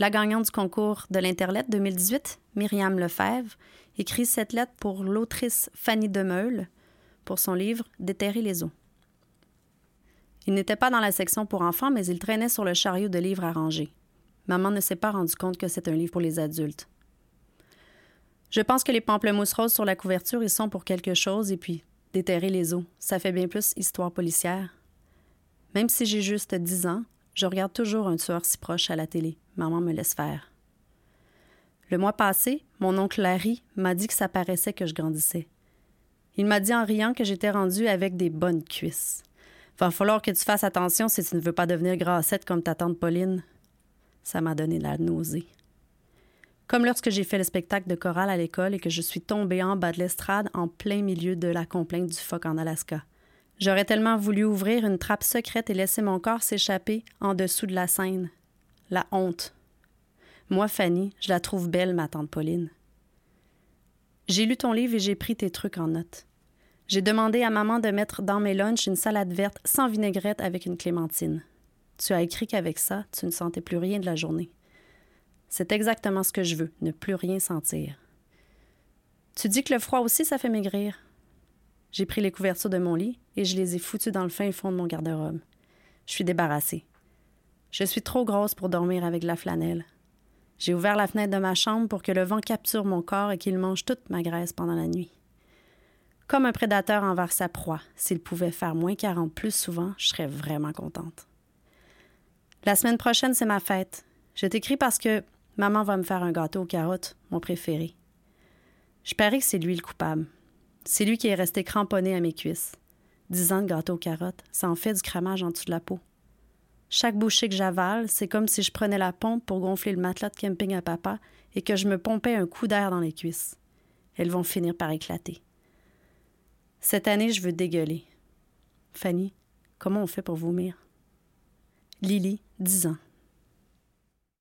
La gagnante du concours de l'Interlet 2018, Myriam Lefebvre, écrit cette lettre pour l'autrice Fanny Demeule pour son livre Déterrer les eaux. Il n'était pas dans la section pour enfants, mais il traînait sur le chariot de livres à ranger. Maman ne s'est pas rendu compte que c'est un livre pour les adultes. Je pense que les pamplemousses roses sur la couverture, ils sont pour quelque chose, et puis déterrer les eaux, ça fait bien plus histoire policière. Même si j'ai juste dix ans, je regarde toujours un tueur si proche à la télé. Maman me laisse faire. Le mois passé, mon oncle Larry m'a dit que ça paraissait que je grandissais. Il m'a dit en riant que j'étais rendue avec des bonnes cuisses. Va falloir que tu fasses attention si tu ne veux pas devenir grassette comme ta tante Pauline. Ça m'a donné la nausée. Comme lorsque j'ai fait le spectacle de chorale à l'école et que je suis tombée en bas de l'estrade en plein milieu de la complainte du phoque en Alaska. J'aurais tellement voulu ouvrir une trappe secrète et laisser mon corps s'échapper en dessous de la scène. La honte. Moi, Fanny, je la trouve belle, ma tante Pauline. J'ai lu ton livre et j'ai pris tes trucs en note. J'ai demandé à maman de mettre dans mes lunchs une salade verte sans vinaigrette avec une clémentine. Tu as écrit qu'avec ça, tu ne sentais plus rien de la journée. C'est exactement ce que je veux, ne plus rien sentir. Tu dis que le froid aussi, ça fait maigrir. J'ai pris les couvertures de mon lit et je les ai foutues dans le fin fond de mon garde-robe. Je suis débarrassée. Je suis trop grosse pour dormir avec la flanelle. J'ai ouvert la fenêtre de ma chambre pour que le vent capture mon corps et qu'il mange toute ma graisse pendant la nuit. Comme un prédateur envers sa proie, s'il pouvait faire moins 40 plus souvent, je serais vraiment contente. La semaine prochaine, c'est ma fête. Je t'écris parce que maman va me faire un gâteau aux carottes, mon préféré. Je parie que c'est lui le coupable. C'est lui qui est resté cramponné à mes cuisses. Dix ans de gâteau aux carottes, ça en fait du cramage en dessous de la peau. Chaque bouchée que j'avale, c'est comme si je prenais la pompe pour gonfler le matelas de camping à papa et que je me pompais un coup d'air dans les cuisses. Elles vont finir par éclater. Cette année, je veux dégueuler. Fanny, comment on fait pour vomir? Lily, 10 ans.